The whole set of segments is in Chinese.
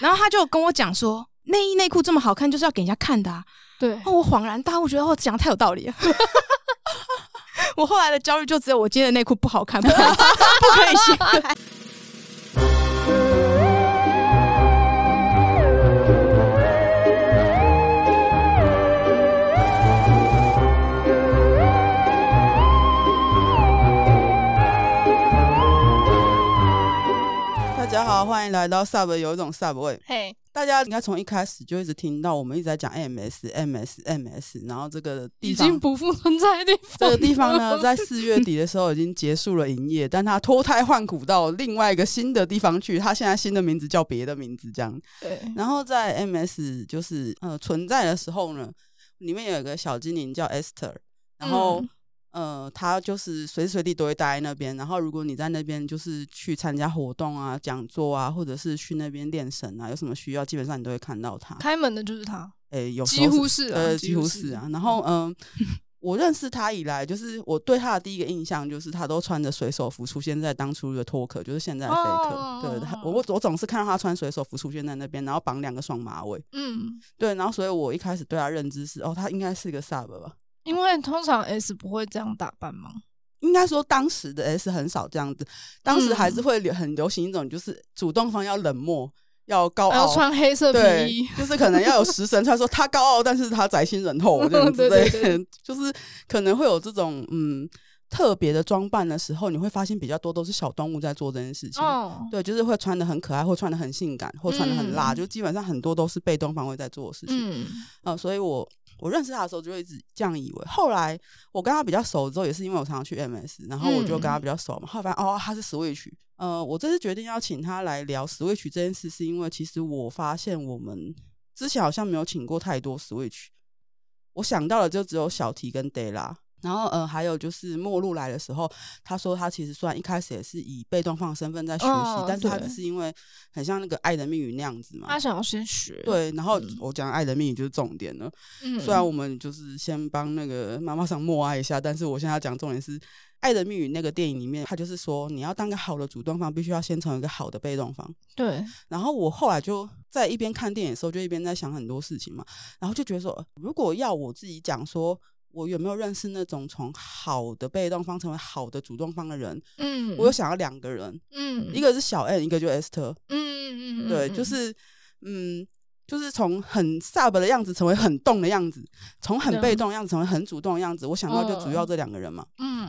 然后他就跟我讲说，内衣内裤这么好看，就是要给人家看的啊。对，哦，我恍然大悟，觉得我讲的太有道理了。我后来的焦虑就只有我今天的内裤不好看，不可以，不可以掀好，欢迎来到 Sub，有一种 Sub 味。嘿，大家应该从一开始就一直听到我们一直在讲 MS，MS，MS，然后这个地方已经不复存在的地方。这个地方呢，在四月底的时候已经结束了营业，但它脱胎换骨到另外一个新的地方去。它现在新的名字叫别的名字，这样。对。然后在 MS 就是呃存在的时候呢，里面有一个小精灵叫 Esther，然后。嗯呃，他就是随时随地都会待在那边。然后，如果你在那边就是去参加活动啊、讲座啊，或者是去那边练神啊，有什么需要，基本上你都会看到他。开门的就是他，哎，有几乎是，呃，几乎是啊。然后，嗯、呃，我认识他以来，就是我对他的第一个印象就是他都穿着水手服出现在当初的托克，就是现在的 Faker、哦。对他，我我总是看到他穿水手服出现在那边，然后绑两个双马尾。嗯，对。然后，所以我一开始对他认知是，哦，他应该是一个 Sub 吧。因为通常 S 不会这样打扮吗？应该说当时的 S 很少这样子，当时还是会流很流行一种，就是主动方要冷漠，要高傲，要穿黑色皮衣，就是可能要有食神他说他高傲，但是他宅心仁厚这样子，对，对，对，就是可能会有这种嗯特别的装扮的时候，你会发现比较多都是小动物在做这件事情，哦、对，就是会穿的很可爱，或穿的很性感，或穿的很辣，嗯、就基本上很多都是被动方会在做的事情，嗯，呃、所以我。我认识他的时候就一直这样以为，后来我跟他比较熟之后，也是因为我常常去 MS，然后我就跟他比较熟嘛。嗯、后来发现哦，他是 Switch。呃，我这次决定要请他来聊 Switch 这件事，是因为其实我发现我们之前好像没有请过太多 Switch，我想到的就只有小提跟 Della。然后，呃，还有就是末路来的时候，他说他其实虽然一开始也是以被动方的身份在学习，哦、但是他只是因为很像那个爱的密语那样子嘛，他想要先学。对，然后我讲爱的密语就是重点了。嗯，虽然我们就是先帮那个妈妈桑默哀一下，但是我现在要讲重点是爱的密语那个电影里面，他就是说你要当个好的主动方，必须要先成为一个好的被动方。对。然后我后来就在一边看电影的时候，就一边在想很多事情嘛，然后就觉得说，如果要我自己讲说。我有没有认识那种从好的被动方成为好的主动方的人？嗯，我有想要两个人，嗯，一个是小 N，一个就 Esther，嗯嗯嗯，对，就是，嗯，就是从很 Sub 的样子成为很动的样子，从很被动的样子成为很主动的样子，我想到就主要。这两个人嘛，嗯，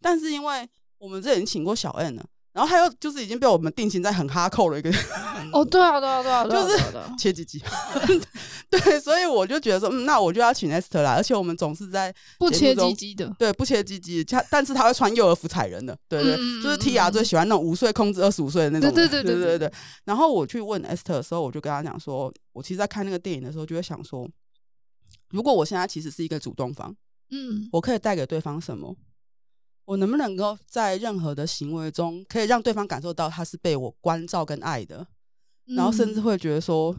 但是因为我们这已经请过小 N 了。然后他又就是已经被我们定型在很哈扣了一个 哦，对啊，对啊，对啊，就是切鸡鸡，对，所以我就觉得说，嗯，那我就要请 Esther 来，而且我们总是在不切鸡鸡的，对，不切鸡鸡，他但是他会穿幼儿服踩人的，对对，嗯、就是 Tia 最喜欢那种五岁控制二十五岁的那种，对对对对对对。然后我去问 Esther 的时候，我就跟他讲说，我其实，在看那个电影的时候，就会想说，如果我现在其实是一个主动方，嗯，我可以带给对。方什么？我能不能够在任何的行为中，可以让对方感受到他是被我关照跟爱的，嗯、然后甚至会觉得说，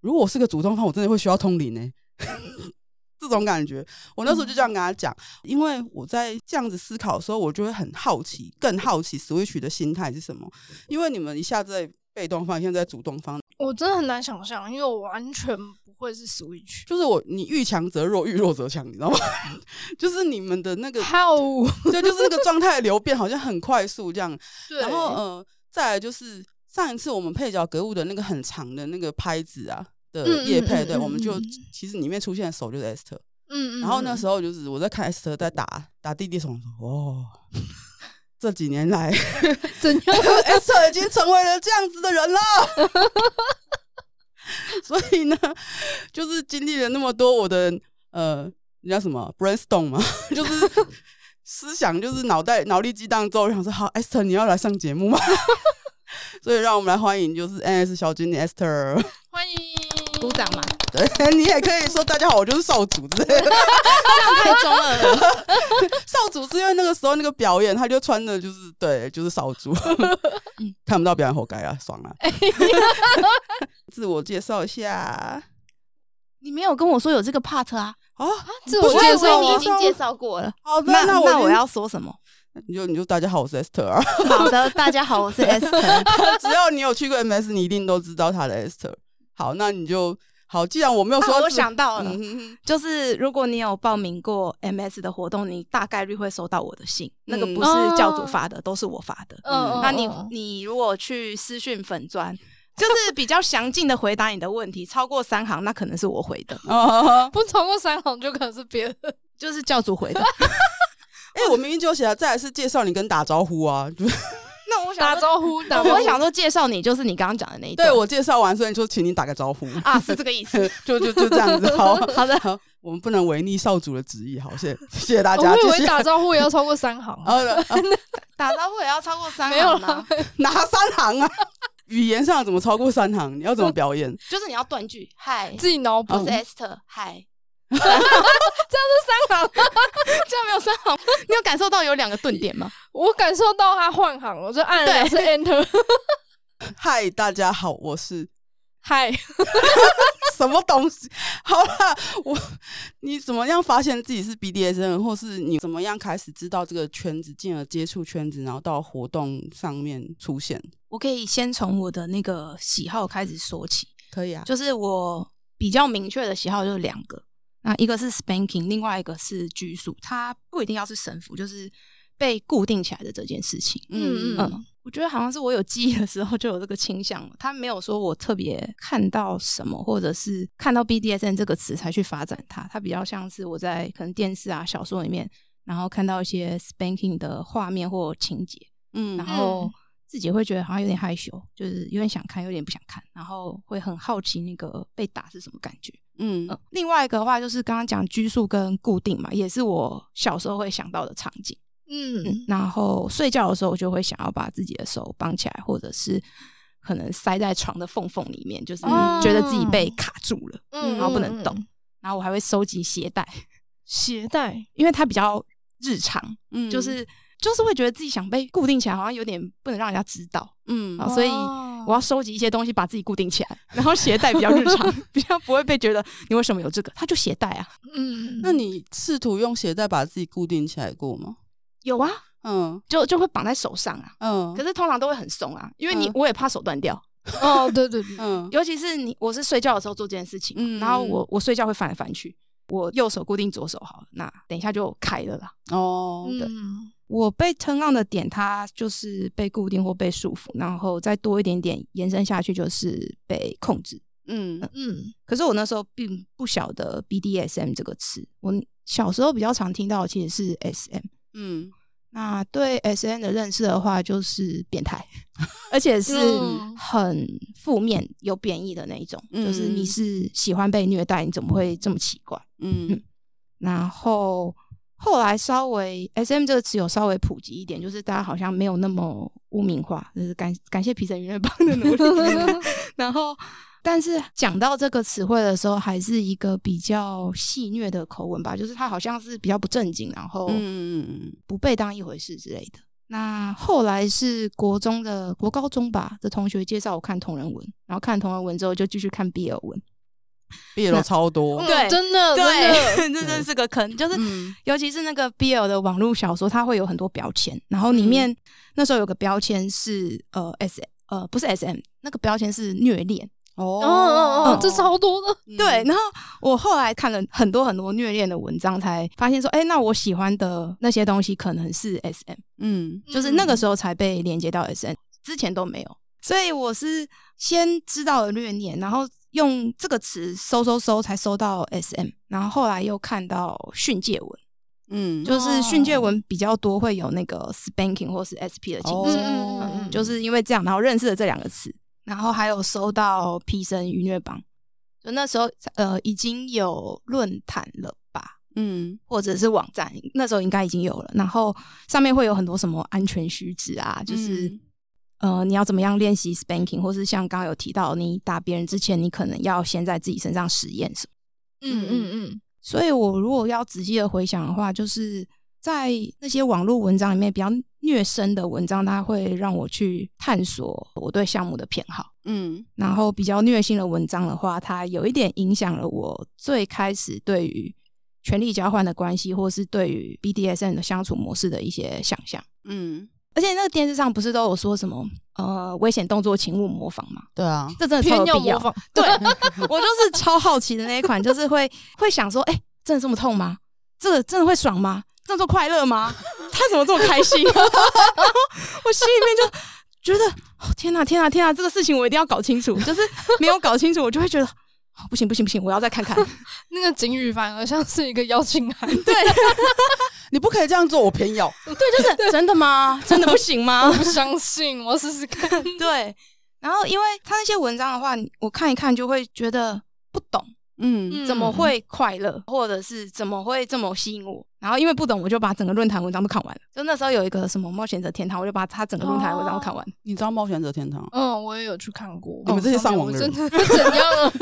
如果我是个主动方，我真的会需要通灵呢？这种感觉，我那时候就这样跟他讲，嗯、因为我在这样子思考的时候，我就会很好奇，更好奇 Switch 的心态是什么？因为你们一下子在被动方，现在在主动方，我真的很难想象，因为我完全。会是 Switch，就是我，你遇强则弱，遇弱则强，你知道吗？就是你们的那个 How，对，就是那个状态流变好像很快速这样。对然后呃，再来就是上一次我们配角格物的那个很长的那个拍子啊的夜配，对，我们就其实里面出现的手就是 Esther，嗯嗯，然后那时候就是我在看 Esther 在打打弟弟手，说哦，这几年来怎样，Esther 已经成为了这样子的人了。所以呢，就是经历了那么多，我的呃，你叫什么 brainstorm 嘛，就是思想，就是脑袋脑力激荡之后，我想说好，Esther 你要来上节目吗？所以让我们来欢迎，就是 NS 小经理 Esther，欢迎，鼓掌嘛。对，你也可以说大家好，我就是少主之类的，这样太中二了。少主是因为那个时候那个表演，他就穿的就是对，就是少主，看不到表演活该啊，爽啊！自我介绍一下，你没有跟我说有这个 part 啊？啊，自我介绍你已经介绍过了。好的，那那我那我要说什么？你就你就大家好，我是 Esther 啊。好的，大家好，我是 Esther。只要你有去过 MS，你一定都知道他的 Esther。好，那你就好。既然我没有说，啊、我想到了，嗯、就是如果你有报名过 MS 的活动，你大概率会收到我的信。嗯、那个不是教主发的，都是我发的。嗯，那你你如果去私讯粉砖，就是比较详尽的回答你的问题，超过三行，那可能是我回的。哦，不超过三行就可能是别人，就是教主回的。哎、欸，我明明就写了，再来是介绍你跟打招呼啊。那我想打招呼，打招呼，我想说介绍你，就是你刚刚讲的那一段。对，我介绍完，所以就请你打个招呼啊，是这个意思，就就就这样子。好 好的好，我们不能违逆少主的旨意。好，谢谢谢谢大家。我以为打招呼也要超过三行，打招呼也要超过三行，没有吗？哪三行啊？语言上怎么超过三行？你要怎么表演？就是你要断句，嗨，自己脑补。我是 Esther，嗨。这样是三行，这样没有三行。你有感受到有两个顿点吗？我感受到他换行了，我就按了是 Enter。嗨，大家好，我是嗨，什么东西？好啦，我你怎么样发现自己是 BDSN，或是你怎么样开始知道这个圈子，进而接触圈子，然后到活动上面出现？我可以先从我的那个喜好开始说起，可以啊。就是我比较明确的喜好就是两个。那一个是 spanking，另外一个是拘束，它不一定要是绳缚，就是被固定起来的这件事情。嗯嗯，我觉得好像是我有记忆的时候就有这个倾向，他没有说我特别看到什么，或者是看到 BDSM 这个词才去发展它，它比较像是我在可能电视啊、小说里面，然后看到一些 spanking 的画面或情节，嗯，然后自己会觉得好像有点害羞，就是有点想看，有点不想看，然后会很好奇那个被打是什么感觉。嗯，呃，另外一个的话就是刚刚讲拘束跟固定嘛，也是我小时候会想到的场景。嗯，嗯，然后睡觉的时候，我就会想要把自己的手绑起来，或者是可能塞在床的缝缝里面，就是觉得自己被卡住了，嗯，然后不能动。然后我还会收集鞋带，鞋带，因为它比较日常，嗯，就是就是会觉得自己想被固定起来，好像有点不能让人家知道，嗯，所以。我要收集一些东西，把自己固定起来，然后鞋带比较日常，比较不会被觉得你为什么有这个？它就鞋带啊。嗯，那你试图用鞋带把自己固定起来过吗？有啊，嗯，就就会绑在手上啊，嗯，可是通常都会很松啊，因为你、嗯、我也怕手断掉。哦，对对对，嗯，尤其是你，我是睡觉的时候做这件事情，嗯，然后我我睡觉会翻来翻去，我右手固定左手好了，那等一下就开了啦。哦，对。嗯我被 turn on 的点，它就是被固定或被束缚，然后再多一点点延伸下去，就是被控制。嗯嗯。可是我那时候并不晓得 BDSM 这个词，我小时候比较常听到的其实是 SM。嗯。那对 SM 的认识的话，就是变态，而且是很负面、有贬义的那一种，嗯、就是你是喜欢被虐待，你怎么会这么奇怪？嗯。嗯 然后。后来稍微 S M 这个词有稍微普及一点，就是大家好像没有那么污名化，就是感感谢皮神音乐帮的努力。然后，但是讲到这个词汇的时候，还是一个比较戏谑的口吻吧，就是他好像是比较不正经，然后不被当一回事之类的。那后来是国中的国高中吧的同学介绍我看同人文，然后看同人文之后就继续看 BL 文。BL 超多，对，真的，对，真的，这真是个坑。就是，尤其是那个 BL 的网络小说，它会有很多标签，然后里面那时候有个标签是呃 S 呃不是 SM，那个标签是虐恋。哦哦哦，这超多的。对，然后我后来看了很多很多虐恋的文章，才发现说，哎，那我喜欢的那些东西可能是 SM。嗯，就是那个时候才被连接到 SM，之前都没有。所以我是先知道了虐恋，然后。用这个词搜搜搜才搜到 SM，然后后来又看到训诫文，嗯，就是训诫文比较多会有那个 spanking 或是 SP 的情节，哦。嗯，就是因为这样，然后认识了这两个词，然后还有搜到 P 生愉虐榜，就那时候呃已经有论坛了吧，嗯，或者是网站，那时候应该已经有了，然后上面会有很多什么安全须知啊，就是。嗯呃，你要怎么样练习 spanking，或是像刚刚有提到，你打别人之前，你可能要先在自己身上实验什么？嗯嗯嗯。所以我如果要仔细的回想的话，就是在那些网络文章里面比较虐身的文章，它会让我去探索我对项目的偏好。嗯。然后比较虐心的文章的话，它有一点影响了我最开始对于权力交换的关系，或是对于 BDSM 的相处模式的一些想象。嗯，而且那个电视上不是都有说什么呃危险动作请勿模仿吗？对啊，这真的超有必要。对，我就是超好奇的那一款，就是会会想说，哎、欸，真的这么痛吗？这个真的会爽吗？这么快乐吗？他怎么这么开心？我心里面就。觉得哦天哪天哪天哪，这个事情我一定要搞清楚。就是没有搞清楚，我就会觉得不行不行不行，我要再看看。那个警语反而像是一个邀请函。对，你不可以这样做，我偏要。对，就是 真的吗？真的不行吗？我不相信，我试试看。对，然后因为他那些文章的话，我看一看就会觉得不懂。嗯，怎么会快乐，或者是怎么会这么吸引我？然后因为不懂，我就把整个论坛文章都看完了。就那时候有一个什么冒险者天堂，我就把他整个论坛文章都看完。你知道冒险者天堂？嗯，我也有去看过。你们这些上网的人 怎样？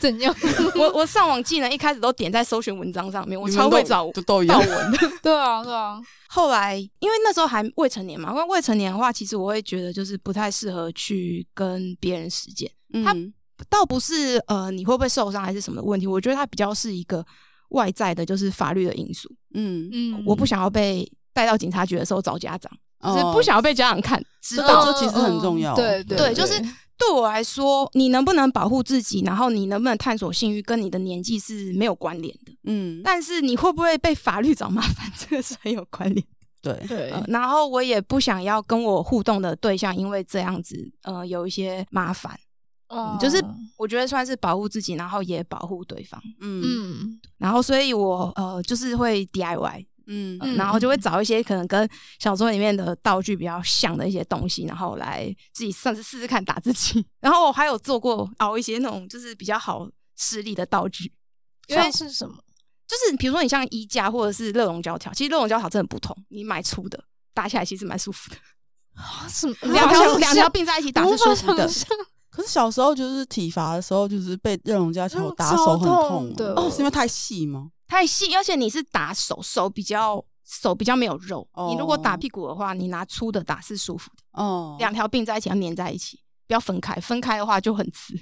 怎样？我我上网技能一开始都点在搜寻文章上面，我超会找就都一样文的。对啊，对啊。后来因为那时候还未成年嘛，因为未成年的话，其实我会觉得就是不太适合去跟别人实践。嗯。倒不是呃，你会不会受伤还是什么的问题？我觉得他比较是一个外在的，就是法律的因素。嗯嗯，我不想要被带到警察局的时候找家长，哦、就是不想要被家长看 知道，这其实很重要。对对对，就是对我来说，你能不能保护自己，然后你能不能探索性欲，跟你的年纪是没有关联的。嗯，但是你会不会被法律找麻烦，这个是很有关联。对对、呃，然后我也不想要跟我互动的对象因为这样子呃有一些麻烦。嗯，就是我觉得算是保护自己，然后也保护对方。嗯，然后所以我呃就是会 DIY，嗯、呃，然后就会找一些可能跟小说里面的道具比较像的一些东西，然后来自己算是试试看打自己。然后我还有做过熬一些那种就是比较好施力的道具，因为是什么？就是比如说你像衣架或者是热熔胶条，其实热熔胶条真的不痛，你买粗的打起来其实蛮舒服的。啊，什么？两条两条并在一起打是舒服的。可是小时候就是体罚的时候，就是被热熔胶条打手很痛的，哦，是因为太细吗？太细，而且你是打手，手比较手比较没有肉。哦、你如果打屁股的话，你拿粗的打是舒服的。哦，两条并在一起要粘在一起，不要分开，分开的话就很刺。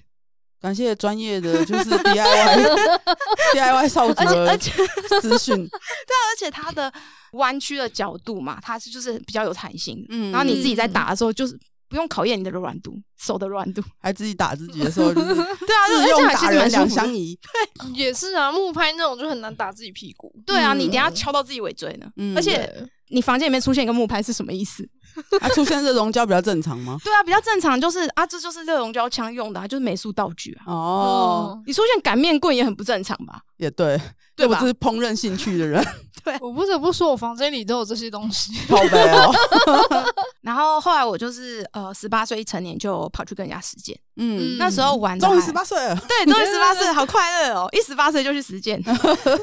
感谢专业的就是 DIY DIY 少主的资讯。对啊，而且它的弯曲的角度嘛，它是就是比较有弹性。嗯，然后你自己在打的时候就是。不用考验你的柔软度，手的软度，还自己打自己的时候，就是 对啊，自用打人两相宜。对，也是啊，木拍那种就很难打自己屁股。对啊，你等下敲到自己尾椎呢。嗯，而且你房间里面出现一个木拍是什么意思？啊，出现热熔胶比较正常吗？对啊，比较正常，就是啊，这就是热熔胶枪用的，啊，就是美术道具啊。哦，你出现擀面棍也很不正常吧？也对，对吧？我是烹饪兴趣的人。对，我不得不说，我房间里都有这些东西。好呗哦。然后后来我就是呃，十八岁一成年就跑去跟人家实践。嗯，那时候玩终于十八岁了。对，终于十八岁，好快乐哦！一十八岁就去实践。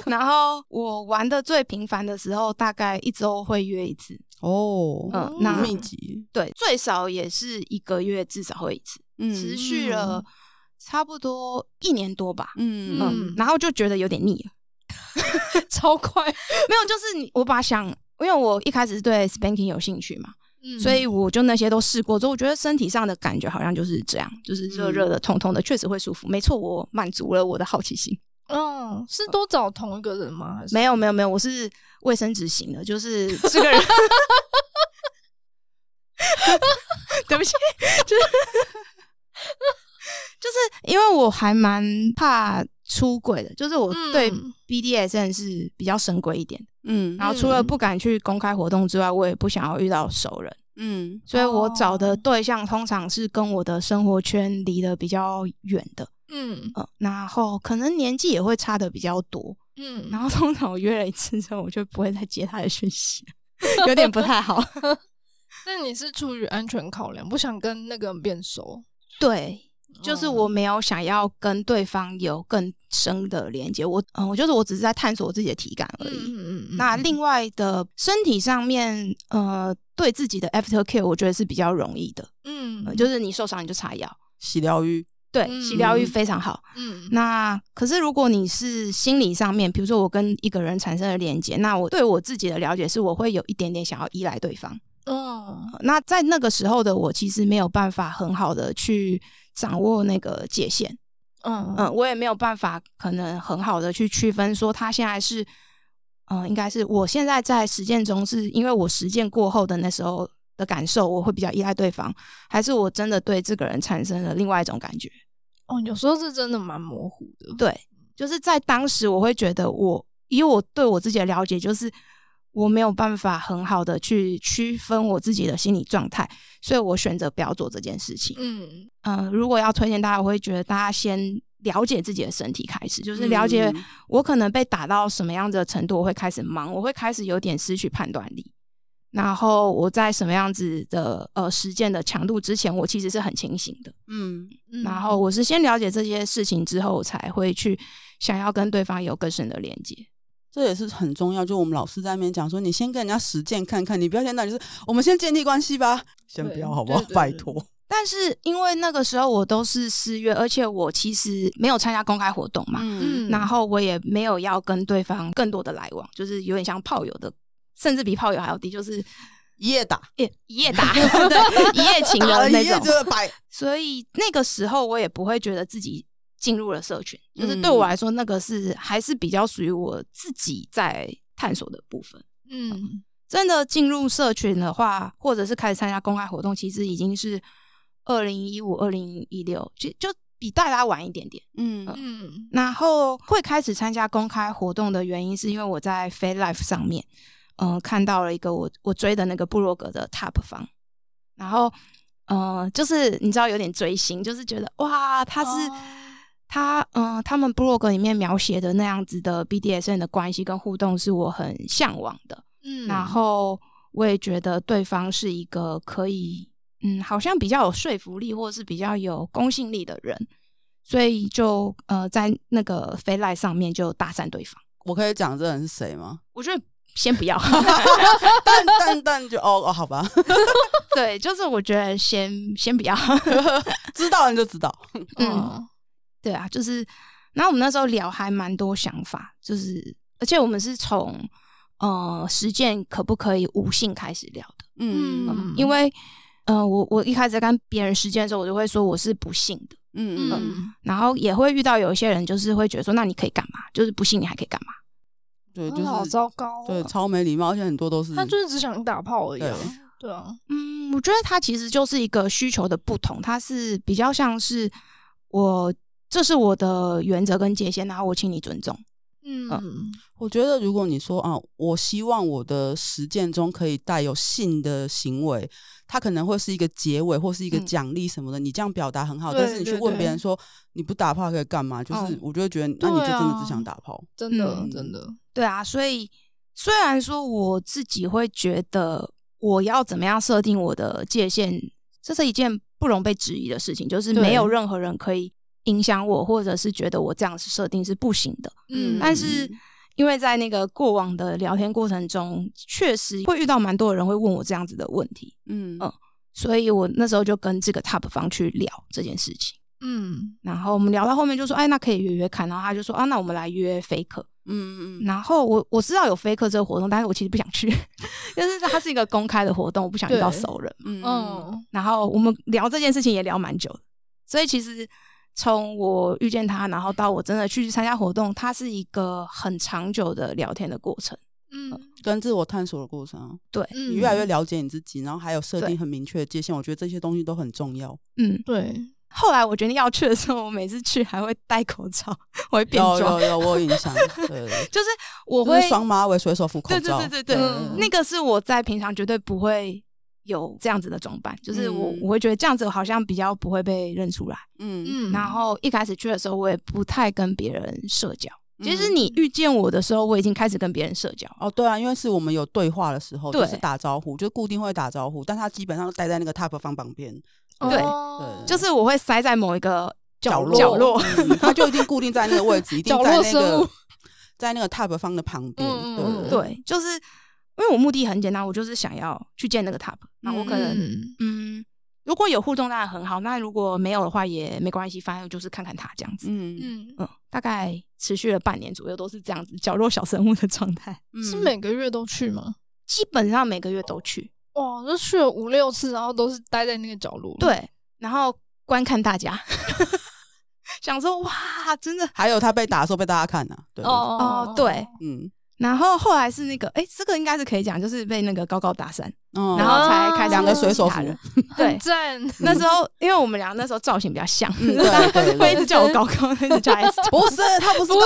然后我玩的最频繁的时候，大概一周会约一次。哦，嗯，那密集。对，最少也是一个月至少会一次。嗯，持续了差不多一年多吧。嗯嗯，然后就觉得有点腻了。超快，没有，就是你，我把想，因为我一开始是对 spanking 有兴趣嘛，嗯，所以我就那些都试过之后，我觉得身体上的感觉好像就是这样，就是热热的、痛痛的，确实会舒服。没错，我满足了我的好奇心。嗯，是都找同一个人吗？还是没有，没有，没有，我是卫生纸型的，就是这个人。对不起，就是就是因为我还蛮怕。出轨的，就是我对 BDSN 是比较深闺一点，嗯，然后除了不敢去公开活动之外，我也不想要遇到熟人，嗯，所以我找的对象通常是跟我的生活圈离得比较远的，嗯，呃，然后可能年纪也会差的比较多，嗯，然后通常我约了一次之后，我就不会再接他的讯息，有点不太好。那你是出于安全考量，不想跟那个人变熟？对。就是我没有想要跟对方有更深的连接，我嗯，我就是我只是在探索我自己的体感而已。嗯嗯嗯。那另外的身体上面，呃，对自己的 after care，我觉得是比较容易的。嗯、呃，就是你受伤你就擦药，洗疗愈，对，洗疗愈非常好。嗯。那可是如果你是心理上面，比如说我跟一个人产生了连接，那我对我自己的了解是，我会有一点点想要依赖对方。哦。那在那个时候的我，其实没有办法很好的去。掌握那个界限，嗯嗯，我也没有办法可能很好的去区分说他现在是，嗯，应该是我现在在实践中是因为我实践过后的那时候的感受，我会比较依赖对方，还是我真的对这个人产生了另外一种感觉？哦，有时候是真的蛮模糊的。对，就是在当时我会觉得我以我对我自己的了解，就是。我没有办法很好的去区分我自己的心理状态，所以我选择不要做这件事情。嗯嗯、呃，如果要推荐大家，我会觉得大家先了解自己的身体开始，就是了解我可能被打到什么样子的程度，我会开始忙，我会开始有点失去判断力。然后我在什么样子的呃实践的强度之前，我其实是很清醒的。嗯，然后我是先了解这些事情之后，才会去想要跟对方有更深的连接。这也是很重要，就我们老师在那边讲说，你先跟人家实践看看，你不要先那就是我们先建立关系吧，先不要好不好？拜托。但是因为那个时候我都是私约，而且我其实没有参加公开活动嘛，嗯，然后我也没有要跟对方更多的来往，就是有点像炮友的，甚至比炮友还要低，就是一夜打，一一夜打，对，一夜情的那种。所以那个时候我也不会觉得自己。进入了社群，就是对我来说，那个是还是比较属于我自己在探索的部分。嗯，真的进入社群的话，或者是开始参加公开活动，其实已经是二零一五、二零一六，就就比大家晚一点点。嗯嗯，然后会开始参加公开活动的原因，是因为我在 FetLife 上面，嗯、呃，看到了一个我我追的那个部落格的 Top 方，然后，嗯、呃，就是你知道有点追星，就是觉得哇，他是。哦他嗯、呃，他们部落格里面描写的那样子的 BDSN 的关系跟互动，是我很向往的。嗯，然后我也觉得对方是一个可以嗯，好像比较有说服力，或者是比较有公信力的人，所以就呃，在那个 FetLife 上面就搭讪对方。我可以讲这人是谁吗？我觉得先不要，但但但就哦哦，好吧。对，就是我觉得先先不要，知道你就知道，嗯。嗯对啊，就是，然后我们那时候聊还蛮多想法，就是，而且我们是从呃实践可不可以无性开始聊的，嗯，嗯，因为呃我我一开始跟别人实践的时候，我就会说我是不性的，嗯嗯，嗯，然后也会遇到有一些人就是会觉得说，那你可以干嘛？就是不信你还可以干嘛？对，就是好糟糕，对，超没礼貌，而且很多都是他就是只想打炮而已，对，对啊，嗯，我觉得他其实就是一个需求的不同，他是比较像是我。这是我的原则跟界限，然后我请你尊重。嗯，嗯，我觉得如果你说啊，我希望我的实践中可以带有性的行为，它可能会是一个结尾或是一个奖励什么的，嗯、你这样表达很好。但是你去问别人说你不打炮可以干嘛？就是我就会觉得，那你就真的只想打炮，真的真的。对啊，所以虽然说我自己会觉得我要怎么样设定我的界限，这是一件不容被质疑的事情，就是没有任何人可以。影响我，或者是觉得我这样子设定是不行的。嗯，但是因为在那个过往的聊天过程中，确实会遇到蛮多人会问我这样子的问题。嗯嗯，所以我那时候就跟这个 Top 方去聊这件事情。嗯，然后我们聊到后面就说，哎，那可以约约看。然后他就说，啊，那我们来约飞客。嗯嗯，然后我我知道有飞客这个活动，但是我其实不想去，就是它是一个公开的活动，我不想遇到熟人。嗯嗯，然后我们聊这件事情也聊蛮久的，所以其实。从我遇见他，然后到我真的去参加活动，它是一个很长久的聊天的过程，嗯，跟自我探索的过程。对，你越来越了解你自己，然后还有设定很明确的界限。我觉得这些东西都很重要。嗯，对。后来我决定要去的时候，我每次去还会戴口罩，我会变装。有有有，我有印象。对，就是我会双马尾、随手扶口罩。对对对对对，那个是我在平常绝对不会。有这样子的装扮，就是我我会觉得这样子好像比较不会被认出来，嗯嗯。然后一开始去的时候，我也不太跟别人社交。其实你遇见我的时候，我已经开始跟别人社交。哦，对啊，因为是我们有对话的时候，就是打招呼，就固定会打招呼，但他基本上都待在那个 Top 方旁边。对，就是我会塞在某一个角落，角落，它就一定固定在那个位置，一定在那个 在那个 tap 方的旁边。对，就是。因为我目的很简单，我就是想要去见那个 tap。那我可能，嗯，嗯，如果有互动当然很好，那如果没有的话也没关系，反正就是看看他这样子。嗯嗯嗯，大概持续了半年左右，都是这样子角落小生物的状态。嗯、是每个月都去吗？基本上每个月都去。哇，就去了五六次，然后都是待在那个角落。对，然后观看大家。想说哇，真的。还有他被打的时候被大家看呢、啊。对哦哦，对，嗯。然后后来是那个，哎，这个应该是可以讲，就是被那个高高打散，哦、然后才开始两个水手服。对，赞。那时候因为我们俩那时候造型比较像，嗯、对，会一直叫我高高，一直叫 S。不是，他不是高，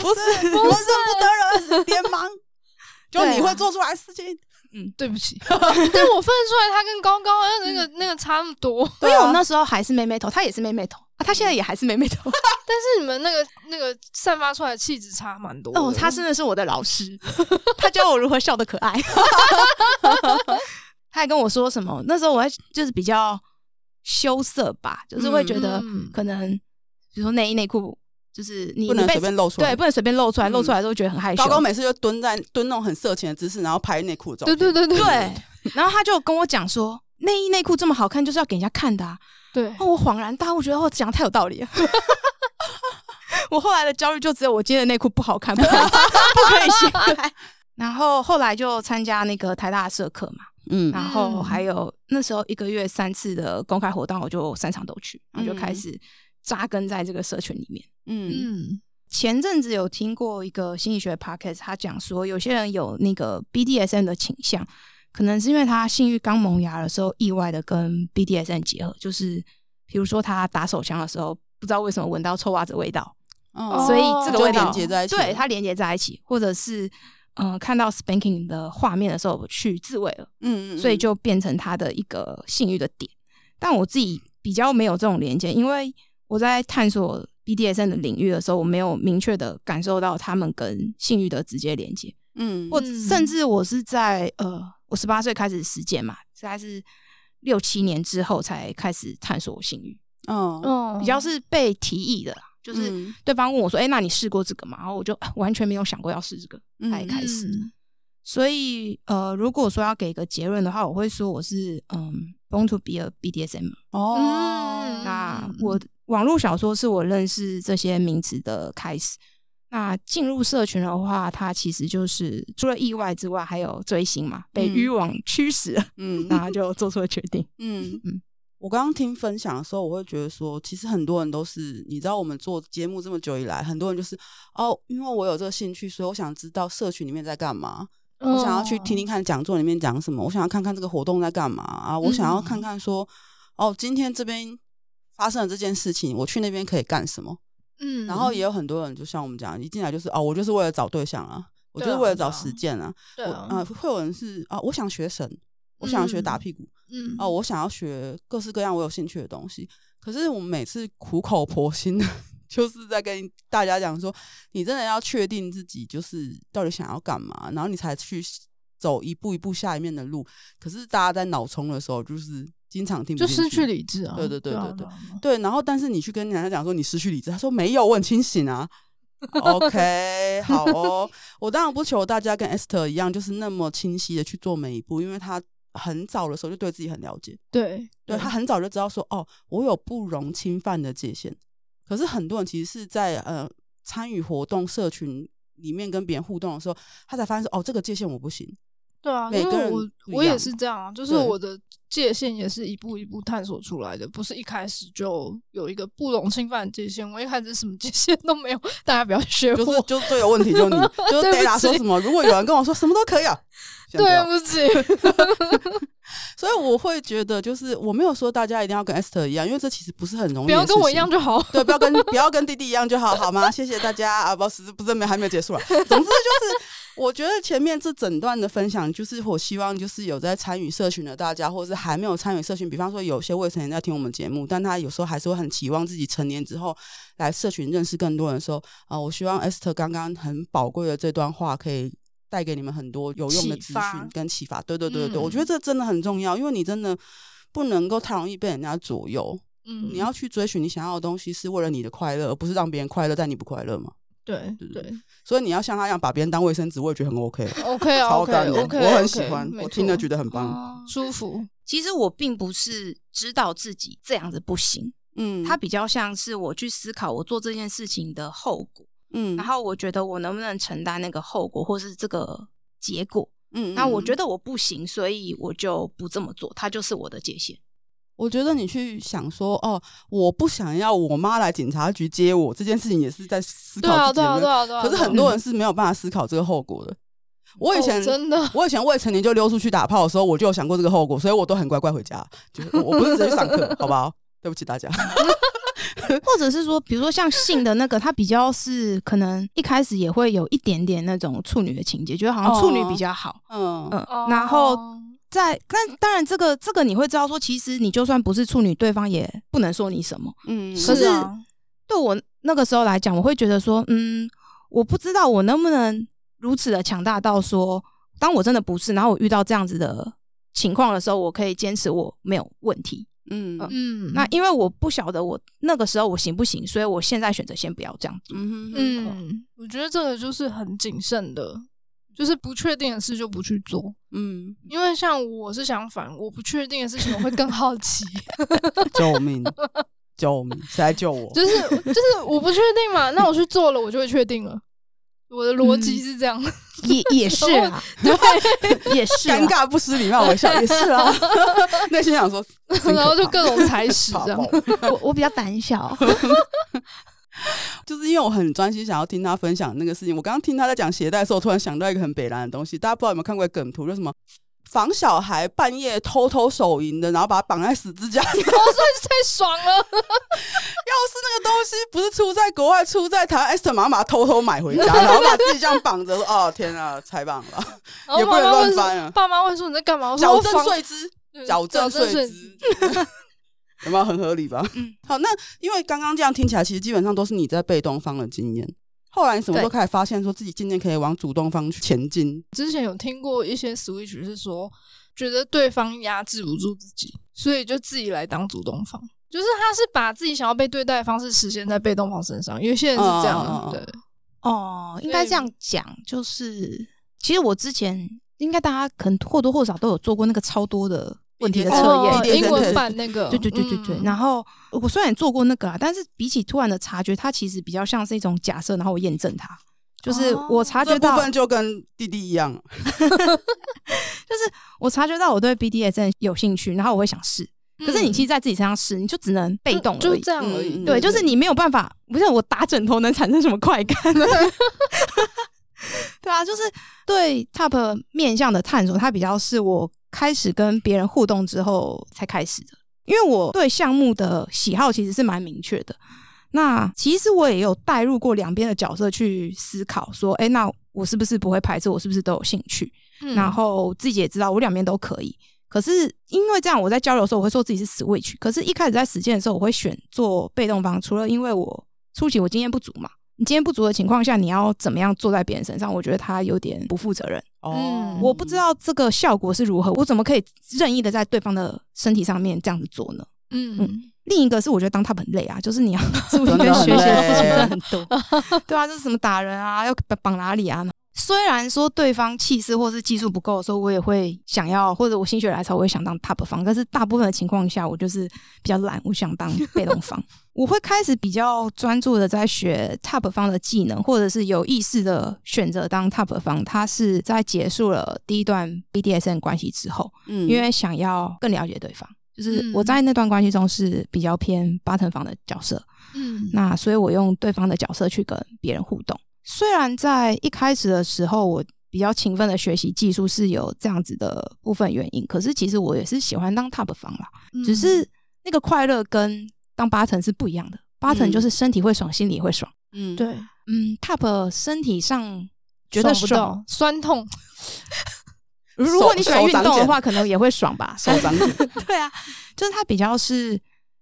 不是，不是，我认不得人，脸盲。就你会做出来事情。嗯，对不起，但我分得出来他跟高高那个那个差那么多，因为我那时候还是妹妹头，他也是妹妹头。啊，他现在也还是妹妹头，但是你们那个那个散发出来的气质差蛮多哦。他真的是我的老师，他教我如何笑得可爱，他还跟我说什么？那时候我还就是比较羞涩吧，就是会觉得可能比如说内衣内裤。就是你不能随便露出来，对，不能随便露出来，露出来都觉得很害羞。高高每次就蹲在蹲那种很色情的姿势，然后拍内裤照。对对对对，对。然后他就跟我讲说，内衣内裤这么好看，就是要给人家看的啊。对。我恍然大悟，觉得我讲的太有道理了。我后来的焦虑就只有我今天的内裤不好看，不可以，不可以洗。然后后来就参加那个台大的社课嘛，嗯，然后还有那时候一个月三次的公开活动，我就三场都去，然后就开始。扎根在这个社群里面。嗯，前阵子有听过一个心理学 podcast，他讲说有些人有那个 BDSM 的倾向，可能是因为他性欲刚萌芽的时候意外的跟 BDSM 结合，就是比如说他打手枪的时候，不知道为什么闻到臭袜子味道，哦，所以这个味道连接在一起，对，它连接在一起，或者是嗯、呃、看到 spanking 的画面的时候去自慰了，嗯，嗯嗯，所以就变成他的一个性欲的点。但我自己比较没有这种连接，因为我在探索 BDSM 的领域的时候，我没有明确的感受到他们跟性欲的直接连接。嗯，或甚至我是在呃，我十八岁开始实践嘛，大概是六七年之后才开始探索性欲。哦哦，比较是被提议的啦，就是对方问我说：“哎、欸，那你试过这个吗？”然后我就完全没有想过要试这个，才开始。嗯、所以呃，如果说要给一个结论的话，我会说我是嗯，born to be a BDSM。哦，嗯、那我。网络小说是我认识这些名词的开始。那进入社群的话，它其实就是除了意外之外，还有追星嘛，被欲望驱使，嗯，然后就做出了决定。嗯嗯，嗯我刚刚听分享的时候，我会觉得说，其实很多人都是，你知道，我们做节目这么久以来，很多人就是哦，因为我有这个兴趣，所以我想知道社群里面在干嘛，哦、我想要去听听看讲座里面讲什么，我想要看看这个活动在干嘛啊，我想要看看说，嗯、哦，今天这边。发生了这件事情，我去那边可以干什么？嗯，然后也有很多人，就像我们讲，一进来就是哦，我就是为了找对象啊，我就是为了找实践啊。对啊，啊、呃，会有人是啊，我想学神，我想学打屁股，嗯，哦、啊，我想要学各式各样我有兴趣的东西。可是我们每次苦口婆心的，就是在跟大家讲说，你真的要确定自己就是到底想要干嘛，然后你才去走一步一步下一面的路。可是大家在脑冲的时候，就是。经常听不就失去理智啊！对对对对对对，对，然后但是你去跟人家讲说你失去理智，他说没有，我很清醒啊。OK，好哦，我当然不求大家跟 Esther 一样，就是那么清晰的去做每一步，因为他很早的时候就对自己很了解。对，对他很早就知道说哦，我有不容侵犯的界限。可是很多人其实是在呃参与活动社群里面跟别人互动的时候，他才发现说哦，这个界限我不行。对啊，因为我我也是这样啊，就是我的界限也是一步一步探索出来的，不是一开始就有一个不容侵犯的界限。我一开始什么界限都没有，大家不要学我。就是就最有问题就你，就是 Data 说什么，如果有人跟我说什么都可以啊，对不起。所以我会觉得，就是我没有说大家一定要跟 Esther 一样，因为这其实不是很容易。不要跟我一样就好，对，不要跟不要跟弟弟一样就好，好吗？谢谢大家啊，不是不是没还没有结束了。总之就是。我觉得前面这整段的分享，就是我希望就是有在参与社群的大家，或者是还没有参与社群，比方说有些未成年在听我们节目，但他有时候还是会很期望自己成年之后来社群认识更多人的时候啊、呃，我希望 Esther 刚刚很宝贵的这段话可以带给你们很多有用的资讯跟启发。对对对对，嗯、我觉得这真的很重要，因为你真的不能够太容易被人家左右。嗯，你要去追寻你想要的东西，是为了你的快乐，而不是让别人快乐但你不快乐嘛。对对，所以你要像他一样把别人当卫生纸，我也觉得很 OK。OK 啊，超干的，我很喜欢，我听了觉得很棒，舒服。其实我并不是知道自己这样子不行，嗯，他比较像是我去思考我做这件事情的后果，嗯，然后我觉得我能不能承担那个后果，或是这个结果，嗯，那我觉得我不行，所以我就不这么做，它就是我的界限。我觉得你去想说，哦，我不想要我妈来警察局接我这件事情，也是在思考自己有没有。对啊，对啊，对啊。可是很多人是没有办法思考这个后果的。我以前真的，我以前未成年就溜出去打炮的时候，我就有想过这个后果，所以我都很乖乖回家，就是我不是直接上课，好不好？对不起大家。或者是说，比如说像性的那个，他比较是可能一开始也会有一点点那种处女的情节，觉得好像处女比较好。嗯嗯，然后。在，但当然，这个这个你会知道说，其实你就算不是处女，对方也不能说你什么。嗯，可是对我那个时候来讲，我会觉得说，嗯，我不知道我能不能如此的强大到说，当我真的不是，然后我遇到这样子的情况的时候，我可以坚持我没有问题。嗯嗯，嗯，那因为我不晓得我那个时候我行不行，所以我现在选择先不要这样子。嗯嗯，我觉得这个就是很谨慎的。就是不确定的事就不去做，嗯，因为像我是相反，我不确定的事情我会更好奇。救命！救命！谁来救我？就是就是我不确定嘛，那我去做了，我就会确定了。我的逻辑是这样，嗯、也也 是啊，对，也是尴尬不失礼貌微笑，也是啊。内心想说，然后就各种踩屎这样。我我比较胆小。就是因为我很专心想要听他分享那个事情。我刚刚听他在讲鞋带的时候，我突然想到一个很北烂的东西。大家不知道有没有看过梗图，就什么防小孩半夜偷偷手淫的，然后把他绑在十字架上，太爽了！不是出在国外，出在台湾，Esther 马上把它偷偷买回家，然后把自己这样绑着，说：“哦天啊，太棒了！”也不能乱翻啊。爸妈会说你在干嘛？矫正睡姿，矫正睡姿。有没有很合理吧？嗯，好，那因为刚刚这样听起来，其实基本上都是你在被动方的经验。后来你什么时候开始发现说自己渐渐可以往主动方去前进？之前有听过一些 switch 是说，觉得对方压制不住自己，所以就自己来当主动方。就是他是把自己想要被对待的方式实现在被动方身上。有些人是这样，哦、对哦，应该这样讲，就是其实我之前应该大家可能或多或少都有做过那个超多的。问题的测验，英文版那个，对对对对对。然后我虽然做过那个啊，但是比起突然的察觉，它其实比较像是一种假设，然后我验证它。就是我察觉到，部分就跟弟弟一样，就是我察觉到我对 BDSN 有兴趣，然后我会想试。可是你其实在自己身上试，你就只能被动而已，就这样而已。对，就是你没有办法，不是我打枕头能产生什么快感。对啊，就是对 TOP 面向的探索，它比较是我。开始跟别人互动之后才开始的，因为我对项目的喜好其实是蛮明确的。那其实我也有带入过两边的角色去思考，说，哎，那我是不是不会排斥？我是不是都有兴趣？嗯、然后自己也知道我两边都可以。可是因为这样，我在交流的时候我会说自己是 switch。可是，一开始在实践的时候，我会选做被动方，除了因为我初期我经验不足嘛。你经验不足的情况下，你要怎么样坐在别人身上？我觉得他有点不负责任。哦、嗯，我不知道这个效果是如何，我怎么可以任意的在对方的身体上面这样子做呢？嗯嗯。另一个是我觉得当他很累啊，就是你要注意跟学习的事情真的很多。对啊，就是什么打人啊，要绑哪里啊？虽然说对方气势或是技术不够的时候，我也会想要，或者我心血来潮，我也想当 top 方。但是大部分的情况下，我就是比较懒，我想当被动方。我会开始比较专注的在学 top 方的技能，或者是有意识的选择当 top 方。他是在结束了第一段 BDSN 关系之后，嗯，因为想要更了解对方，就是我在那段关系中是比较偏 bottom 方的角色，嗯，那所以我用对方的角色去跟别人互动。虽然在一开始的时候，我比较勤奋的学习技术是有这样子的部分原因，可是其实我也是喜欢当 top 方啦，嗯、只是那个快乐跟当 bottom 是不一样的。bottom 就是身体会爽，嗯、心里也会爽。嗯，对，嗯，top 身体上觉得爽，爽酸痛。如果你喜欢运动的话，可能也会爽吧。手 掌对啊，就是它比较是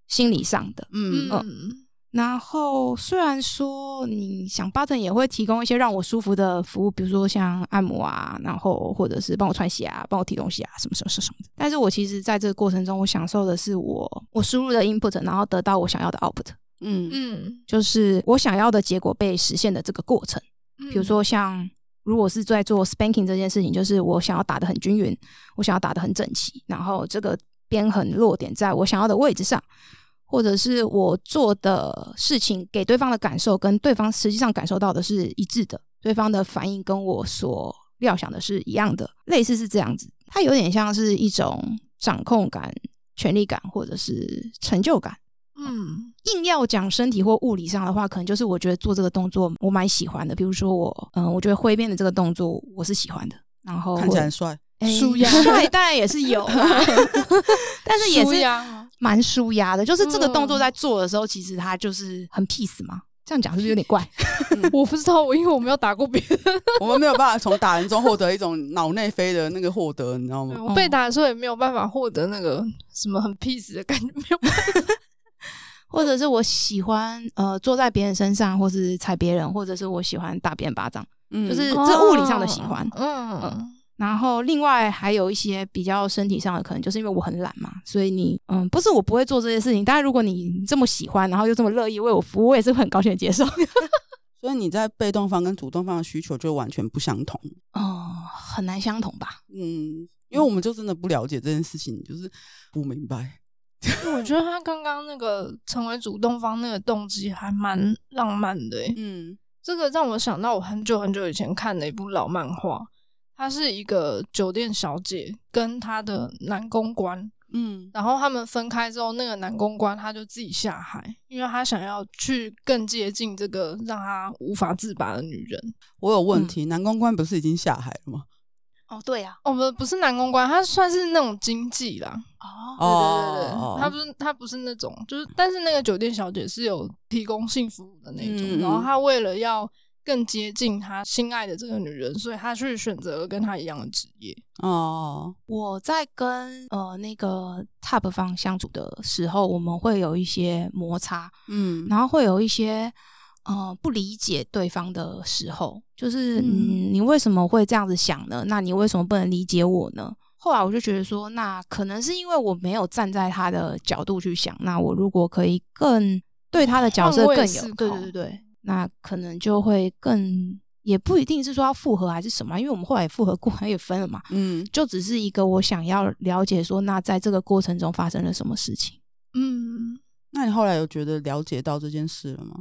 心理上的。嗯嗯。嗯然后，虽然说你想 bottom 也会提供一些让我舒服的服务，比如说像按摩啊，然后或者是帮我穿鞋啊，帮我提东西啊，什么什么什么的。但是我其实在这个过程中，我享受的是我我输入的 input，然后得到我想要的 output。嗯嗯，就是我想要的结果被实现的这个过程。比如说像如果是在做 spanking 这件事情，就是我想要打得很均匀，我想要打得很整齐，然后这个边痕落点在我想要的位置上。或者是我做的事情给对方的感受跟对方实际上感受到的是一致的，对方的反应跟我所料想的是一样的，类似是这样子。它有点像是一种掌控感权力感或者是成就感。嗯，硬要讲身体或物理上的话，可能就是我觉得做这个动作我蛮喜欢的。比如说我，嗯，我觉得挥鞭的这个动作我是喜欢的。然后看起来很帅，舒压帅当然也是有，但是也是蛮舒压的。就是这个动作在做的时候，其实它就是很 peace 嘛。这样讲是不是有点怪？嗯、我不知道，我因为我没有打过别人，我们没有办法从打人中获得一种脑内啡的那个获得，你知道吗？我被打的时候也没有办法获得那个什么很 peace 的感觉，没有办法。或者是我喜欢呃坐在别人身上，或是踩别人，或者是我喜欢打别人巴掌，嗯，就是这物理上的喜欢，嗯。嗯然后，另外还有一些比较身体上的，可能就是因为我很懒嘛，所以你嗯，不是我不会做这些事情，但是如果你这么喜欢，然后又这么乐意为我服务，我也是很高兴的接受。所以你在被动方跟主动方的需求就完全不相同哦，很难相同吧？嗯，因为我们就真的不了解这件事情，就是不明白。我觉得他刚刚那个成为主动方那个动机还蛮浪漫的，嗯，这个让我想到我很久很久以前看的一部老漫画。她是一个酒店小姐，跟她的男公关，嗯，然后他们分开之后，那个男公关他就自己下海，因为他想要去更接近这个让他无法自拔的女人。我有问题，嗯、男公关不是已经下海了吗？哦，对呀、啊，哦不，不是男公关，他算是那种经纪啦。哦，对对对对，他不是他不是那种，就是但是那个酒店小姐是有提供性服务的那种，嗯、然后他为了要。更接近他心爱的这个女人，所以他去选择了跟他一样的职业。哦，我在跟呃那个 top 方相处的时候，我们会有一些摩擦，嗯，然后会有一些呃不理解对方的时候，就是嗯，你为什么会这样子想呢？那你为什么不能理解我呢？后来我就觉得说，那可能是因为我没有站在他的角度去想。那我如果可以更对他的角色更有，对对对对。那可能就会更，也不一定是说要复合还是什么，因为我们后来复合过，还 也分了嘛。嗯，就只是一个我想要了解说，那在这个过程中发生了什么事情。嗯，那你后来有觉得了解到这件事了吗？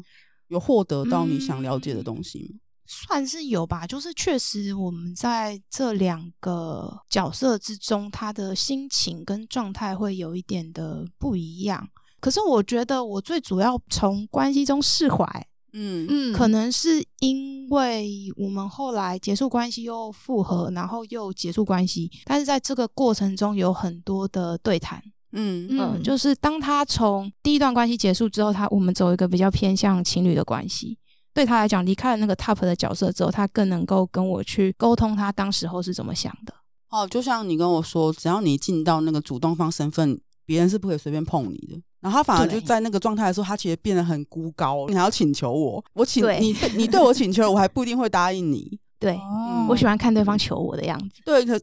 有获得到你想了解的东西吗？嗯，算是有吧，就是确实我们在这两个角色之中，他的心情跟状态会有一点的不一样。可是我觉得我最主要从关系中释怀。嗯嗯，可能是因为我们后来结束关系又复合，然后又结束关系，但是在这个过程中有很多的对谈。嗯嗯、呃，就是当他从第一段关系结束之后，他我们走一个比较偏向情侣的关系，对他来讲，离开了那个 top 的角色之后，他更能够跟我去沟通他当时候是怎么想的。哦，就像你跟我说，只要你进到那个主动方身份，别人是不可以随便碰你的。然后他反而就在那个状态的时候，他其实变得很孤高。你还要请求我，我请对你，你对我请求，我还不一定会答应你。对，嗯、我喜欢看对方求我的样子。对，可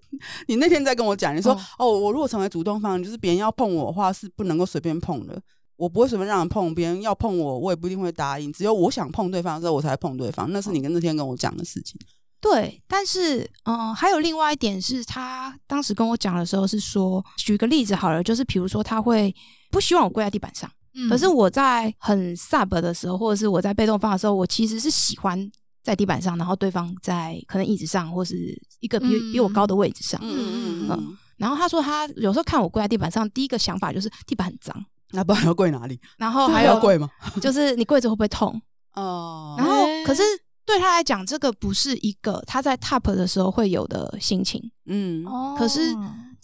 你那天在跟我讲，你说哦，哦，我如果成为主动方，就是别人要碰我的话是不能够随便碰的。我不会随便让人碰，别人要碰我，我也不一定会答应。只有我想碰对方的时候，我才碰对方。那是你跟那天跟我讲的事情。对，但是嗯、呃，还有另外一点是他当时跟我讲的时候是说，举个例子好了，就是比如说他会。不希望我跪在地板上，嗯、可是我在很 sub 的时候，或者是我在被动方的时候，我其实是喜欢在地板上，然后对方在可能椅子上，或是一个比、嗯、比我高的位置上。嗯嗯嗯。然后他说他有时候看我跪在地板上，第一个想法就是地板很脏，那不然要跪哪里？然后还有跪吗？就是你跪着会不会痛？哦。然后可是对他来讲，这个不是一个他在 top 的时候会有的心情。嗯。可是。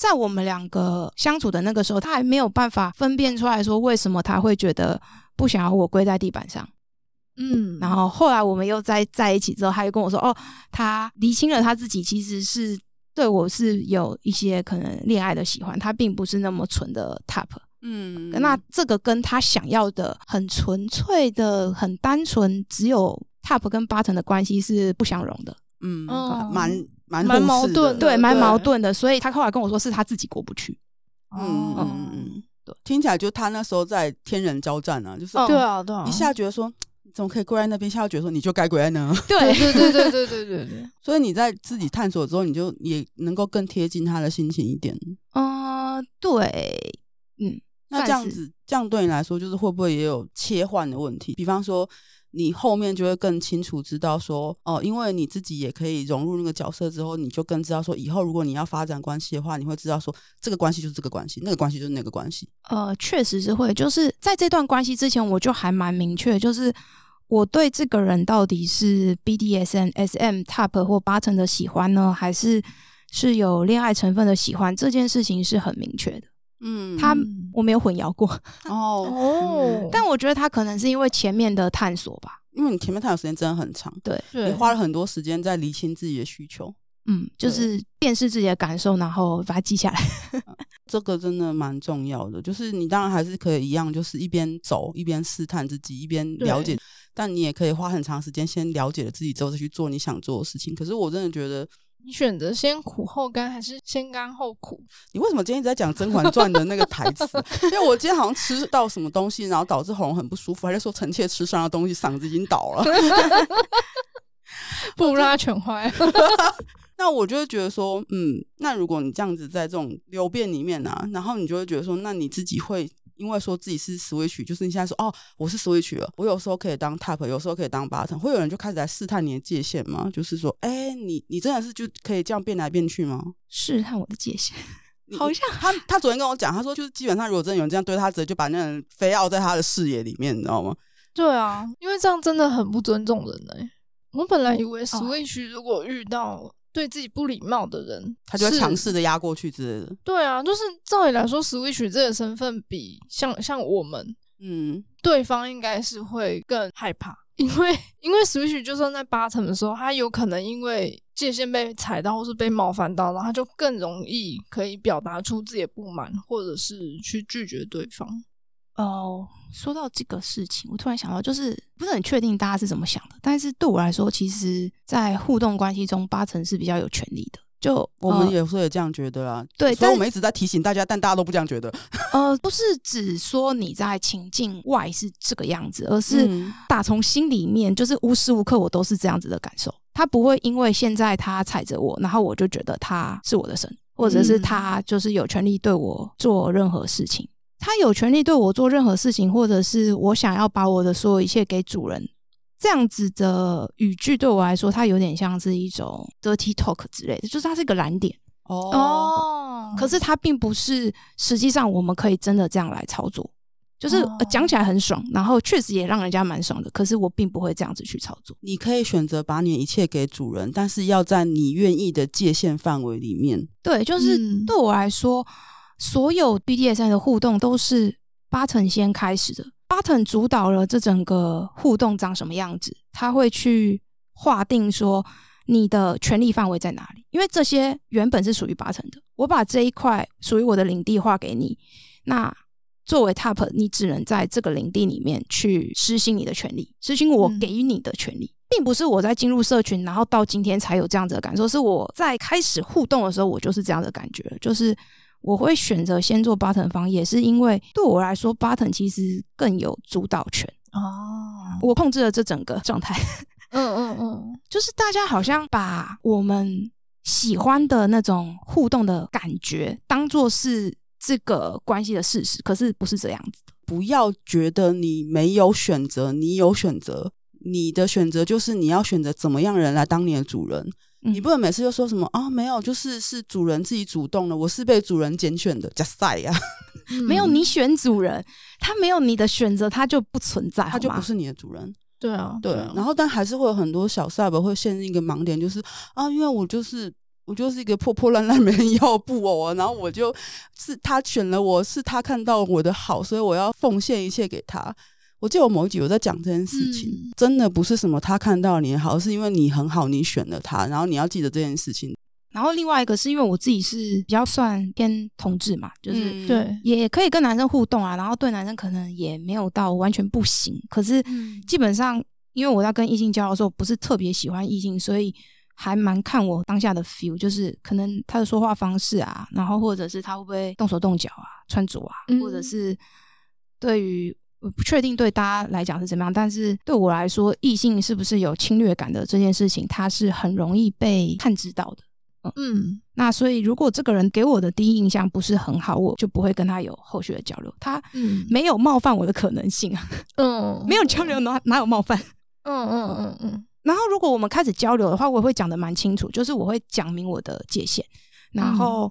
在我们两个相处的那个时候，他还没有办法分辨出来说为什么他会觉得不想要我跪在地板上。嗯，然后后来我们又在在一起之后，他又跟我说：“哦，他厘清了他自己其实是对我是有一些可能恋爱的喜欢，他并不是那么纯的 top。”嗯，那这个跟他想要的很纯粹的、很单纯，只有 top 跟 button 的关系是不相容的。嗯，蛮。蛮蛮矛盾，对，蛮矛盾的，所以他后来跟我说是他自己过不去。嗯嗯嗯，对，听起来就他那时候在天人交战啊，就是对啊对啊，一下觉得说怎么可以跪在那边，一下觉得说你就该跪在那。对对对对对对对对。所以你在自己探索之后，你就也能够更贴近他的心情一点。嗯，对，嗯，那这样子，这样对你来说，就是会不会也有切换的问题？比方说。你后面就会更清楚知道说，哦，因为你自己也可以融入那个角色之后，你就更知道说，以后如果你要发展关系的话，你会知道说，这个关系就是这个关系，那个关系就是那个关系。呃，确实是会，就是在这段关系之前，我就还蛮明确，就是我对这个人到底是 BDSM、SM、Top 或 Bottom 的喜欢呢，还是是有恋爱成分的喜欢？这件事情是很明确的。嗯，他我没有混淆过 哦哦，但我觉得他可能是因为前面的探索吧，因为你前面探索时间真的很长，对，你花了很多时间在厘清自己的需求，嗯，就是辨识自己的感受，然后把它记下来，这个真的蛮重要的。就是你当然还是可以一样，就是一边走一边试探自己，一边了解，但你也可以花很长时间先了解了自己之后再去做你想做的事情。可是我真的觉得。你选择先苦后甘还是先甘后苦？你为什么今天一直在讲《甄嬛传》的那个台词？因为我今天好像吃到什么东西，然后导致喉咙很不舒服，还是说臣妾吃伤了东西，嗓子已经倒了？不如让他全坏。那我就会觉得说，嗯，那如果你这样子在这种流变里面啊，然后你就会觉得说，那你自己会。因为说自己是 switch，就是你现在说哦，我是 switch 了，我有时候可以当 top，有时候可以当 bottom，会有人就开始来试探你的界限吗？就是说，哎，你你真的是就可以这样变来变去吗？试探我的界限，好像他他昨天跟我讲，他说就是基本上如果真的有人这样对他，直接就把那人非要在他的视野里面，你知道吗？对啊，因为这样真的很不尊重人哎、欸。我本来以为 switch 如果遇到。对自己不礼貌的人，他就会强势的压过去之类的。对啊，就是照理来说，Switch 这个身份比像像我们，嗯，对方应该是会更害怕，因为因为 Switch 就算在 Bottom 的时候，他有可能因为界限被踩到或是被冒犯到，然后他就更容易可以表达出自己的不满，或者是去拒绝对方。哦，说到这个事情，我突然想到，就是不是很确定大家是怎么想的。但是对我来说，其实，在互动关系中，八成是比较有权利的。就我们有时候也这样觉得啦。对，所以我们一直在提醒大家，但大家都不这样觉得。呃，不是只说你在情境外是这个样子，而是打从心里面，就是无时无刻我都是这样子的感受。他不会因为现在他踩着我，然后我就觉得他是我的神，或者是他就是有权利对我做任何事情。他有权利对我做任何事情，或者是我想要把我的所有一切给主人，这样子的语句对我来说，它有点像是一种 dirty talk 之类的，就是它是一个蓝点哦。哦，可是它并不是实际上我们可以真的这样来操作，就是讲起来很爽，然后确实也让人家蛮爽的。可是我并不会这样子去操作。你可以选择把你的一切给主人，但是要在你愿意的界限范围里面。对，就是对我来说。嗯所有 BDSM 的互动都是 Bottom 先开始的，Bottom 主导了这整个互动长什么样子，他会去划定说你的权利范围在哪里，因为这些原本是属于 Bottom 的，我把这一块属于我的领地划给你，那作为 Top，你只能在这个领地里面去实行你的权利，实行我给予你的权利，嗯、并不是我在进入社群，然后到今天才有这样子的感受，是我在开始互动的时候，我就是这样的感觉，就是。我会选择先做 button 方，也是因为对我来说，button 其实更有主导权哦。我控制了这整个状态。嗯嗯嗯，就是大家好像把我们喜欢的那种互动的感觉当做是这个关系的事实，可是不是这样子的。不要觉得你没有选择，你有选择，你的选择就是你要选择怎么样人来当你的主人。你不能每次就说什么啊？没有，就是是主人自己主动的，我是被主人拣选的，加赛呀！没有你选主人，他没有你的选择，他就不存在，他就不是你的主人。对啊，对。然后，但还是会有很多小赛博会陷入一个盲点，就是啊，因为我就是我就是一个破破烂烂没人要布偶啊，然后我就是他选了我，是他看到我的好，所以我要奉献一切给他。我记得我某一集有在讲这件事情，嗯、真的不是什么他看到你好，是因为你很好，你选了他，然后你要记得这件事情。然后另外一个是因为我自己是比较算偏同志嘛，就是、嗯、对，也可以跟男生互动啊，然后对男生可能也没有到完全不行，可是基本上因为我在跟异性交流的时候不是特别喜欢异性，所以还蛮看我当下的 feel，就是可能他的说话方式啊，然后或者是他会不会动手动脚啊、穿着啊，嗯、或者是对于。我不确定对大家来讲是怎么样，但是对我来说，异性是不是有侵略感的这件事情，它是很容易被探知到的。嗯，嗯，那所以如果这个人给我的第一印象不是很好，我就不会跟他有后续的交流。他没有冒犯我的可能性啊。嗯，没有交流哪哪有冒犯？嗯嗯嗯嗯。然后如果我们开始交流的话，我会讲的蛮清楚，就是我会讲明我的界限，然后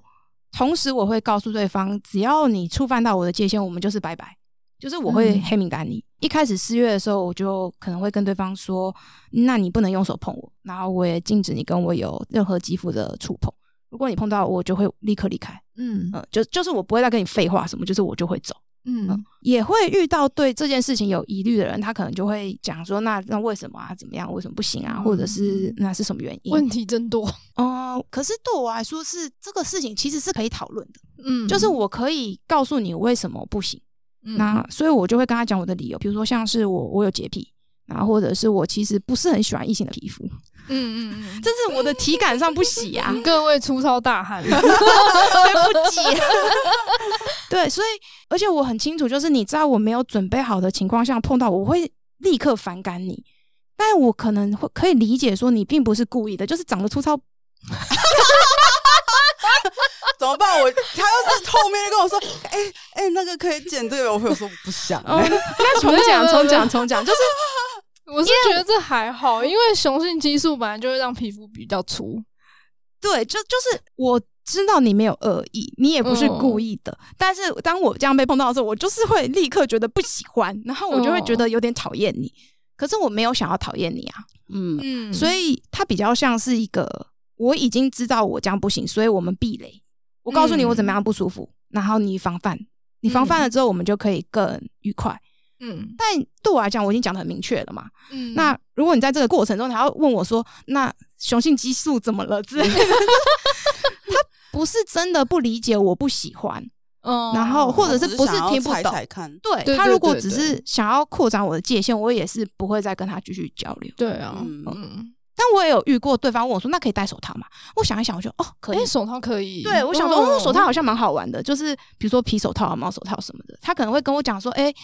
同时我会告诉对方，只要你触犯到我的界限，我们就是拜拜。就是我会黑名单你。嗯、一开始四月的时候，我就可能会跟对方说：“那你不能用手碰我，然后我也禁止你跟我有任何肌肤的触碰。如果你碰到我，我就会立刻离开。嗯”嗯嗯，就就是我不会再跟你废话什么，就是我就会走。嗯，嗯，也会遇到对这件事情有疑虑的人，他可能就会讲说：“那那为什么啊？怎么样？为什么不行啊？或者是那是什么原因？”问题真多。哦、呃，可是对我来说是这个事情其实是可以讨论的。嗯，就是我可以告诉你为什么不行。嗯、那所以，我就会跟他讲我的理由，比如说像是我我有洁癖，然后或者是我其实不是很喜欢异性的皮肤，嗯嗯嗯，这是我的体感上不喜啊。各位粗糙大汉，对不起。对，所以而且我很清楚，就是你在我没有准备好的情况下碰到我，我会立刻反感你，但我可能会可以理解说你并不是故意的，就是长得粗糙。怎么办？我他要是后面就跟我说，哎、欸、哎、欸，那个可以剪这个，我会说我不想、欸。那重讲，重讲，重讲，就是 我是觉得这还好，因为雄性激素本来就会让皮肤比较粗。对，就就是我知道你没有恶意，你也不是故意的，嗯、但是当我这样被碰到的时候，我就是会立刻觉得不喜欢，然后我就会觉得有点讨厌你。嗯、可是我没有想要讨厌你啊，嗯嗯，所以它比较像是一个。我已经知道我这样不行，所以我们避雷。我告诉你我怎么样不舒服，嗯、然后你防范，你防范了之后，我们就可以更愉快。嗯，但对我来讲，我已经讲的很明确了嘛。嗯，那如果你在这个过程中，你还要问我说，那雄性激素怎么了之类的？他不是真的不理解，我不喜欢。嗯，然后或者是不是听不懂？踩踩看对，他如果只是想要扩展我的界限，我也是不会再跟他继续交流。对啊，嗯。嗯但我也有遇过，对方问我说：“那可以戴手套吗？”我想一想，我就哦，可以，欸、手套可以。对，我想说，哦，手套好像蛮好玩的，就是比如说皮手套、毛手套什么的。他可能会跟我讲说：“哎、欸，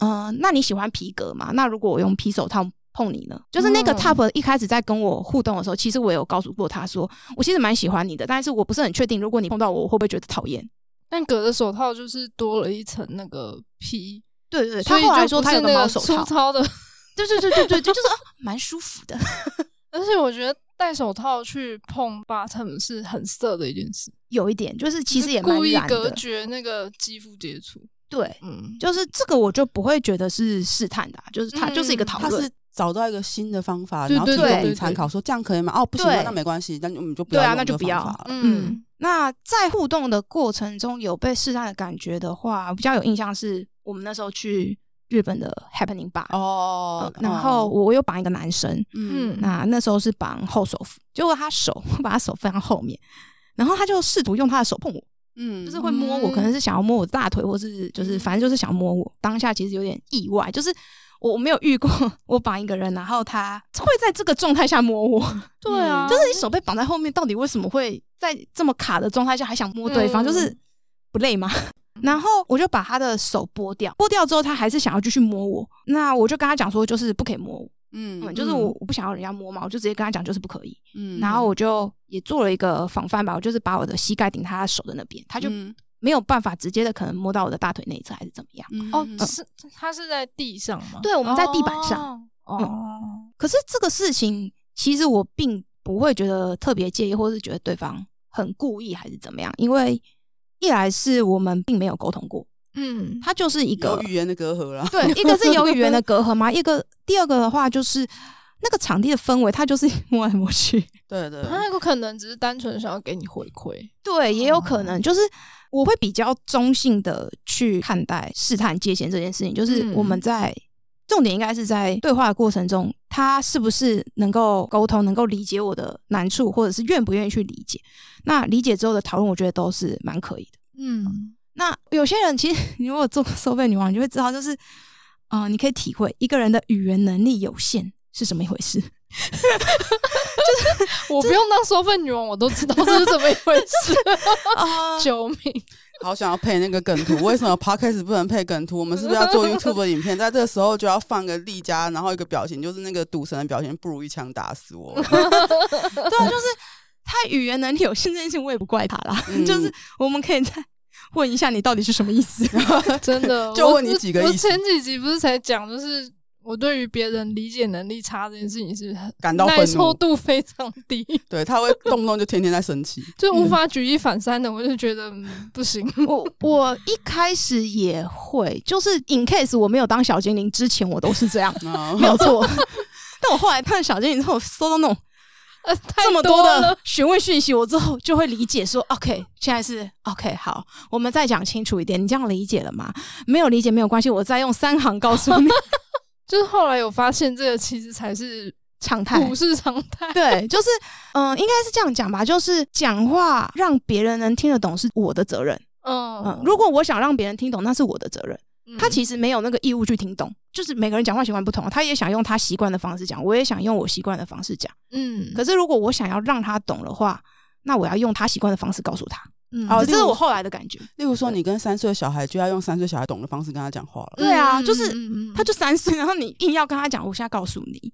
嗯、呃，那你喜欢皮革吗？那如果我用皮手套碰你呢？”就是那个 Top 一开始在跟我互动的时候，其实我有告诉过他说：“我其实蛮喜欢你的，但是我不是很确定，如果你碰到我，我会不会觉得讨厌？”但隔着手套就是多了一层那个皮，对对对，他后来说他有个毛手套，粗糙的，对对对对对，就就是蛮舒服的。而且我觉得。戴手套去碰 bottom 是很色的一件事，有一点就是其实也故意隔绝那个肌肤接触。对，嗯，就是这个我就不会觉得是试探的，就是他就是一个讨论，他是找到一个新的方法，然后提供你参考，说这样可以吗？哦，不行，那没关系，那我们就不要，对啊那就不要。嗯，那在互动的过程中有被试探的感觉的话，比较有印象是我们那时候去。日本的 happening bar 哦，然后我又绑一个男生，嗯，那那时候是绑后手服，结果他手我把他手放在后面，然后他就试图用他的手碰我，嗯，就是会摸我，可能是想要摸我的大腿，或是就是反正就是想摸我。当下其实有点意外，就是我没有遇过我绑一个人，然后他会在这个状态下摸我。对啊，就是你手被绑在后面，到底为什么会在这么卡的状态下还想摸对方？就是不累吗？然后我就把他的手剥掉，剥掉之后他还是想要继续摸我，那我就跟他讲说，就是不可以摸我，嗯，嗯，就是我我不想要人家摸嘛，我就直接跟他讲，就是不可以，嗯，然后我就也做了一个防范吧，我就是把我的膝盖顶他的手的那边，他就没有办法直接的可能摸到我的大腿内侧还是怎么样？嗯、哦，是他是在地上吗？对，我们在地板上，哦，嗯、可是这个事情其实我并不会觉得特别介意，或是觉得对方很故意还是怎么样，因为。一来是我们并没有沟通过，嗯，它就是一个有语言的隔阂了。对，一个是有语言的隔阂嘛，一个第二个的话就是那个场地的氛围，它就是摸来摸去。对对，他有可能只是单纯想要给你回馈。对，也有可能就是我会比较中性的去看待试探界限这件事情，就是我们在。重点应该是在对话的过程中，他是不是能够沟通，能够理解我的难处，或者是愿不愿意去理解。那理解之后的讨论，我觉得都是蛮可以的。嗯，那有些人其实，你如果做收费女王，你就会知道，就是，啊、呃，你可以体会一个人的语言能力有限是什么一回事。就 是我不用当收费女王，我都知道这是怎么一回事。啊，救命！好想要配那个梗图，为什么 Podcast 不能配梗图？我们是不是要做 YouTube 的影片？在这个时候就要放个栗嘉，然后一个表情，就是那个赌神的表情，不如一枪打死我。对啊，就是他语言能力有限这件事，我也不怪他啦。嗯、就是我们可以再问一下，你到底是什么意思？真的，就问你几个意思。我前几集不是才讲，就是我对于别人理解能力差这件事情是感到耐受度非常低。对，他会动不动就天天在生气，就无法举一反三的。我就觉得、嗯、不行。我我一开始也会，就是 in case 我没有当小精灵之前，我都是这样，没有错。但我后来看小精灵之后，收到那种。呃，这么多的询问讯息，我之后就会理解说，OK，现在是 OK，好，我们再讲清楚一点，你这样理解了吗？没有理解没有关系，我再用三行告诉你。就是后来有发现，这个其实才是常态，不是常态。对，就是嗯、呃，应该是这样讲吧，就是讲话让别人能听得懂是我的责任。嗯嗯，如果我想让别人听懂，那是我的责任。他其实没有那个义务去听懂，就是每个人讲话习惯不同，他也想用他习惯的方式讲，我也想用我习惯的方式讲。嗯，可是如果我想要让他懂的话，那我要用他习惯的方式告诉他。嗯，好，这是我后来的感觉。例如说，你跟三岁的小孩就要用三岁小孩懂的方式跟他讲话了。对啊，就是他就三岁，然后你硬要跟他讲，我现在告诉你，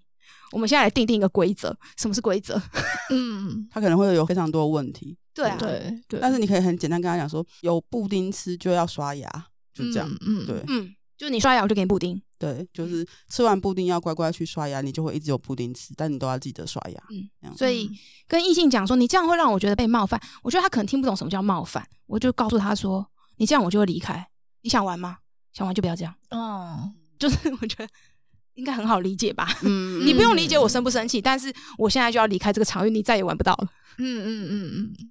我们现在来定定一个规则，什么是规则？嗯，他可能会有非常多的问题。对啊，对对。但是你可以很简单跟他讲说，有布丁吃就要刷牙。就这样，嗯，对，嗯，就是你刷牙，我就给你布丁，对，就是吃完布丁要乖乖去刷牙，你就会一直有布丁吃，但你都要记得刷牙，嗯，所以跟异性讲说，你这样会让我觉得被冒犯，我觉得他可能听不懂什么叫冒犯，我就告诉他说，你这样我就会离开，你想玩吗？想玩就不要这样，哦，就是我觉得应该很好理解吧，嗯，你不用理解我生不生气，但是我现在就要离开这个场域，你再也玩不到了，嗯嗯嗯嗯。